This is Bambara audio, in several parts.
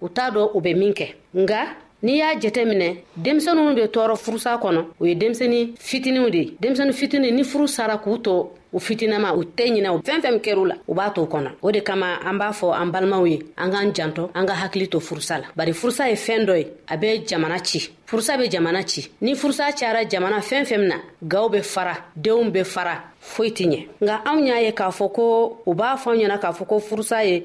u t'a dɔn u bɛ min kɛ nka n'i y'a jɛtɛ minɛ denmisɛnninw bɛ tɔɔrɔ furusa kɔnɔ o ye denmisɛnnin fitiniw de ye denmisɛnnin fitini ni furu sara k'u tɔ u fitinama u tɛ ɲinɛ u fɛn fɛn kɛr'u la u b'a to kɔnɔ o de kama an b'a fɔ an balimaw ye an k'an jantɔ an ka hakili to furusa la bari furusa ye fɛn dɔ ye a bɛ jamana ci furusa bɛ jamana ci ni furusa cayara jamana fɛn fɛn na gaw bɛ fara denw bɛ fara foyi tɛ ɲɛ nka anw y'a ye k'a fɔ ko u b'a fɔ anw ɲɛna k'a fɔ ko furusa ye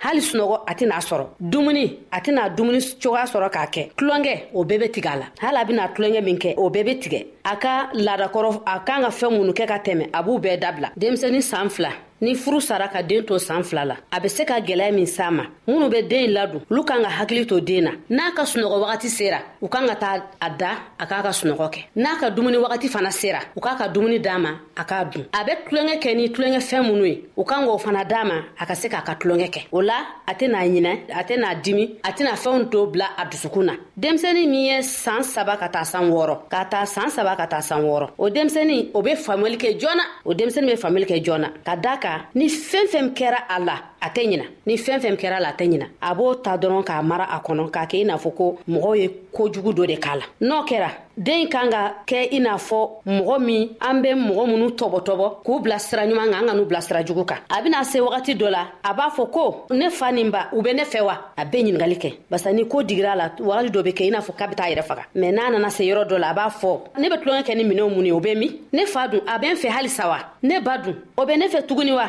hali sunɔgɔ a tɛna sɔrɔ dumuni a tɛna dumuni cogoya sɔrɔ k'a kɛ tulonkɛ o bɛɛ bɛ tigɛ a la hali a bɛna tulonkɛ min kɛ o bɛɛ bɛ tigɛ a ka laadakɔrɔ a kan ka fɛn minnu kɛ ka tɛmɛ a b'u bɛɛ dabila denmisɛnnin san fila ni furu sara ka den to san fila la a bɛ se ka gwɛlɛya min s'a ma minnu bɛ den ladon olu kan ka hakili to den na n'a ka sunɔgɔ wagati sera u kan ka taa a da a k'a ka sunɔgɔ kɛ n'a ka dumuni wagati fana sera u k'a ka dumuni d'a ma a k'a dun a bɛ tulonkɛ kɛ ni tulonkɛ fɛn minnu ye u kan k'o fana d'a ma a ka se k'a ka tulonkɛ kɛ o la a tɛ n'a ɲinɛ a tɛ n'a dimi a tɛna fɛnw to bila a dusukun na denmisɛnnin min ye saan saba ka taa san wɔɔrɔ k'a ta saan saba ka taa san wɔɔrɔ o denmisɛnnin o be faamuyali kɛ joona o denmisɛnnin be faamuyali kɛ joona ka da kan ni fɛn fɛn kɛra a la a tɛ ɲina ni fɛn fɛn kɛra la a tɛ ɲina a b'o ta dɔrɔn k'a mara a kɔnɔ k'a kɛ i n'a fɔ ko mɔgɔw ye kojugu dɔ de k'a la n'o kɛra den kan ka kɛ i n'a fɔ mɔgɔ min an be mɔgɔ minnu tɔbɔtɔbɔ k'u bila sira ɲuman kan an ka n'u bila sira jugu kan a bena se wagati dɔ la a b'a fɔ ko ne fa nin ba u be ne fɛ wa a be ɲiningali kɛ barisa ni ko digira la wagati dɔ be kɛ i n'a fɔ k'a be taa yɛrɛ faga mɛn n'a nana se yɔrɔ dɔ la a b'a fɔ ne be tulonkɛ kɛ ni minɛw mun ye o be min ne fa dun a be n fɛ halisa wa ne ba dun o be ne fɛ tuguni wa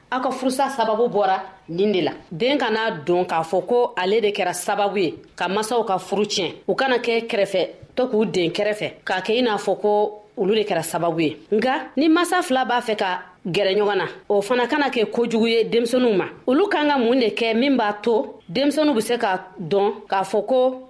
aw ka furusa sababu bɔra nin de la den kana don k'a fɔ ko ale de kɛra sababu ye ka masaw ka furu tiɲɛ u kana kɛ kɛrɛfɛ to k'u den kɛrɛfɛ k'a kɛ i n'a fɔ ko olu de kɛra sababu ye nka ni masa fila b'a fɛ ka gɛrɛ ɲɔgɔn na o fana kana kɛ kojugu ye denmisɛnninw ma olu kan ka mun de kɛ min b'a to denmisɛnninw bɛ se ka dɔn k'a fɔ ko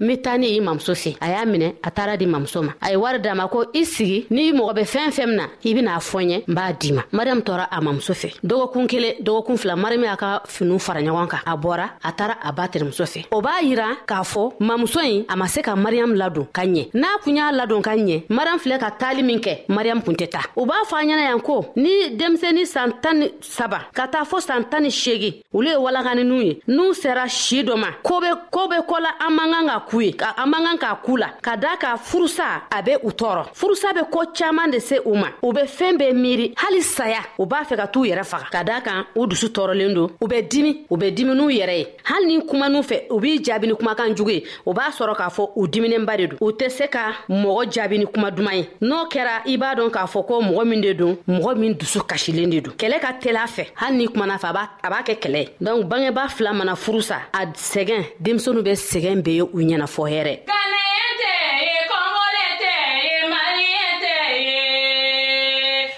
n be taa ni i mamuso se a y'a minɛ a taara di mamuso ma a ye wari d'a ma ko i sigi n'i mɔgɔ bɛ fɛn fɛn min na i ben'a fɔ ɲɛ n b'a di ma mariyamu tɔɔra a mamuso fɛ dɔgɔkun kelen dɔgɔkun fila mariyamu y'a ka finiw fara ɲɔgɔn kan a bɔra a taara a ba terimuso fɛ o b'a yira k'a fɔ mamuso ɲi a ma se ka mariyamu ladon ka ɲɛ n'a kun y'a ladon ka ɲɛ mariyamu filɛ ka taali min kɛ mariyamu kun tɛ ta u b'a fɔ a ɲɛna yan ko ni denmisɛni san tan ni saba ka taa fɔ san tan ni seegin olu ye walakaninw ye n'u sera si dɔ ma ko be ko be kɔ la an man kan ka k'u ye ka an man kan k'a k'u la ka daa ka furusa a be u tɔɔrɔ furusa be ko caaman de se u ma u be fɛɛn bɛɛ miiri hali saya u b'a fɛ ka t'u yɛrɛ faga ka daa kan u dusu tɔɔrɔlen don u bɛ dimi u bɛ dimi n'u yɛrɛ ye hali ni kuma n'u fɛ u b'i jaabi ni kumakan jugu ye o b'a sɔrɔ k'a fɔ u diminenba de don u tɛ se ka mɔgɔ jaabi ni kuma duman ye n'o kɛra i b'a dɔn k'a fɔ ko mɔgɔ min de don mɔgɔ min dusu kasilen de don kɛlɛ ka teli a fɛ hali n'i kumana fɛ a b'a kɛ kɛlɛ ye donc bangebaa fila mana furu sa a sɛgɛn denmisɛnu bɛ sɛgɛn be ye u ɲɛna fɔ hɛrɛ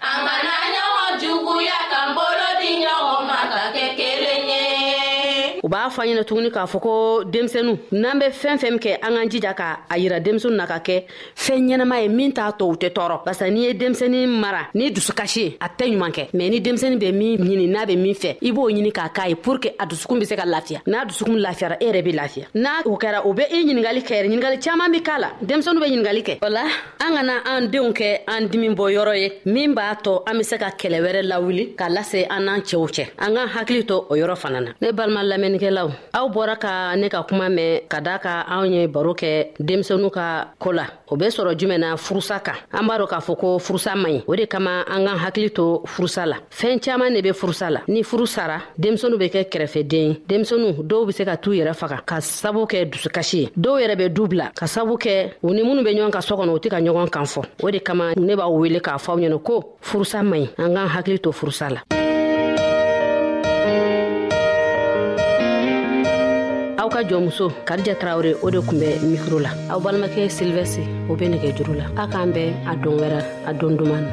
an kana ɲɔgɔn juguya ka bolo di ɲɔgɔn ma ka kɛ kelen ye u b'a fɔ an ɲɛna tuguni k'a fɔ ko denmisɛnu n'an bɛ fɛn fɛn kɛ an k'an jija ka a yira denmisɛnu na ka kɛ fɛn ɲɛnama ye min t'a tɔ u tɛ tɔɔrɔ barisa n'i ye denmisɛni mara ni dusukasi ye a tɛ ɲuman kɛ mɛ ni denmisɛni bɛ min ɲini n'a bɛ min fɛ i b'o ɲini k'a k'a ye pour que a dusukun bɛ se ka lafiya n'a dusukun lafiyara e yɛrɛ bɛ lafiya n'a o kɛra o bɛ i ɲiningali kɛ yɛrɛ ɲiningale caman bɛ k'a la denmisɛnu bɛ ɲiningale kɛ o la an kana an denw kɛ an dimi bɔ yɔrɔ ye min b'a tɔ an be se ka kɛlɛ wɛrɛ lawuli ka lase an n'an cɛw cɛ an k'an hakili to o yɔrɔ fana na ne balima lamɛnnikɛlaw aw bɔra ka ne ka kuma mɛn ka daa ka anw ye baro kɛ denmisɛnu ka ko la o be sɔrɔ jumɛn na furusa kan an b'a dɔ k'a fɔ ko furusa man ɲi o de kama an k'an hakili to furusa la fɛɛn caaman ne be furusa la ni furu sara denmisɛnu be kɛ kɛrɛfɛden ye denmisɛnu dɔw be se ka t'u yɛrɛ faga ka sabu kɛ dusukasi ye dɔw yɛrɛ be du bila ka sabu kɛ u ni minnu be ɲɔgɔn ka sɔ kɔnɔ u tɛ ka ɲɔgɔn kan fɔ o de kama ne b'a wele k'a fɔ aw ɲɛna ko furusa man ɲi an k'an hakili to furusa la aw ka jɔnmuso karija tarawure o de kun bɛ mikro la aw balimakɛ silvɛsi o be nɛgɛ juru la a k'an bɛn a don wɛrɛ a don duman na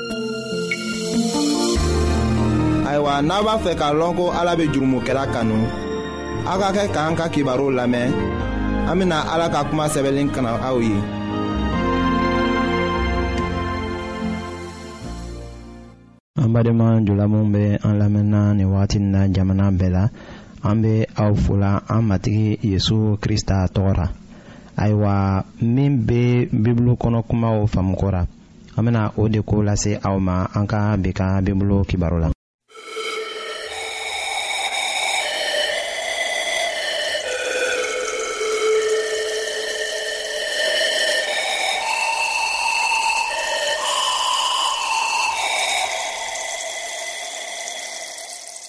ayiwa n'a b'a fɛ k'a lɔn ko ala bɛ jurumokɛla kanu aw ka kɛ k'an ka kibaru lamɛn an bɛna ala ka kuma sɛbɛnlen kana aw ye. an badenma jula minnu bɛ an lamɛnna nin wagati in na jamana bɛɛ la an bɛ aw fola an matigi yesu krista tɔgɔ la ayiwa min bɛ bibulu kɔnɔ kumaw faamu kora an bena o de ko lase aw ma an ka bi ka bibulu kibaro la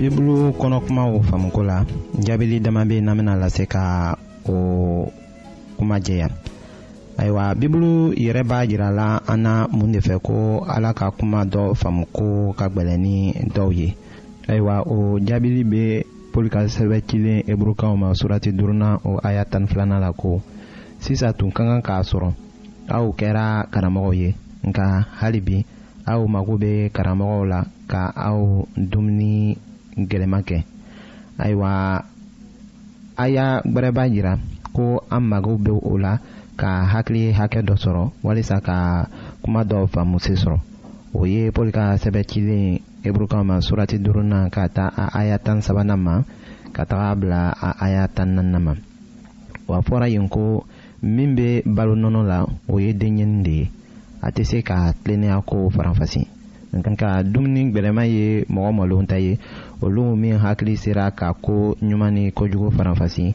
bibulu kɔnɔ kumaw faamuko la jaabili dama bɛ n'an bɛna lase ka o kuma jɛya ayiwa bibulu yɛrɛ b'a jira la an na mun de fɛ ko ala ka kuma dɔ faamuko ka gɛlɛn ni dɔw ye ayiwa o jaabili bɛ pɔli ka sɛbɛ cilen eburukaw ma surati duruna o aya tan filanan la ko sisan tun ka kan k'a sɔrɔ aw kɛra karamɔgɔw ye nka hali bi aw mago bɛ karamɔgɔw la ka aw dumuni gɛlɛma kɛ ayiwa a y'a gbɛrɛba jira ko an mago bɛ o la ka hakili hakɛ dɔ sɔrɔ walisa ka kuma dɔw faamusi sɔrɔ o ye paul ka sɛbɛn cilen eburukan ma surati duurunan ka taa a aya tan sabanan ma ka taga bila a aya tan naaninan ma wa fɔra yen ko min bɛ balo nɔnɔ la o ye denɲɛni de ye a tɛ se ka tilennenya ko faranfasi nka dumuni gbɛlɛma ye mɔgɔ malonw ta ye olu min hakili sera ka ko ɲuman ni kojugu faranfasi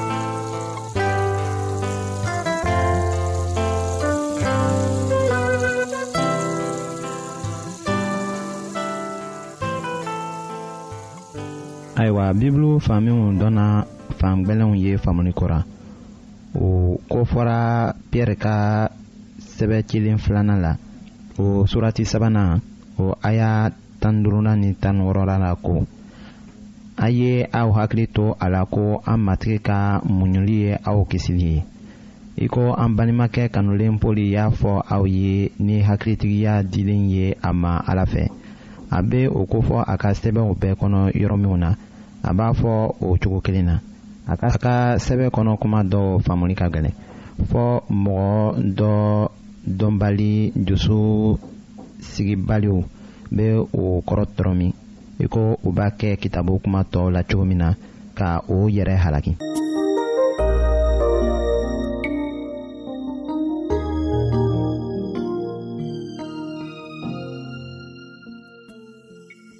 ayiwa bibulu fan minnu dɔnna fan gbɛlɛnw ye faamuni kora o ko fɔra piyɛri ka sɛbɛ cilen filanan la o surati sabanan o aya tan duurunan ni tan wɔɔrɔla la ko a ye aw hakili to a la ko an matigi ka muɲuli ye aw kisili ye i ko an balimakɛ kanulen poli y'a fɔ aw ye ni hakilitigiya dilen ye a ma ala fɛ a bɛ o kofɔ a ka sɛbɛnw bɛɛ kɔnɔ yɔrɔ minw na a b'a fɔ o cogo kelen na a ka sɛbɛn kɔnɔ kuma dɔw faamuli ka gɛlɛn fɔ mɔgɔ dɔ dɔnbali dusu sigibaliw bɛ o kɔrɔ tɔrɔ min i ko u b'a kɛ kitabu kuma tɔw la cogo min na ka o yɛrɛ halaki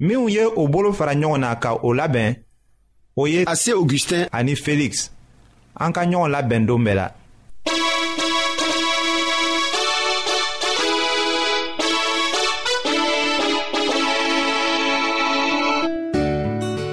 minnu ye o bolo fara ɲɔgɔn na ka o labɛn o ye ase augustin ani felix an ka ɲɔgɔn labɛn don bɛɛ la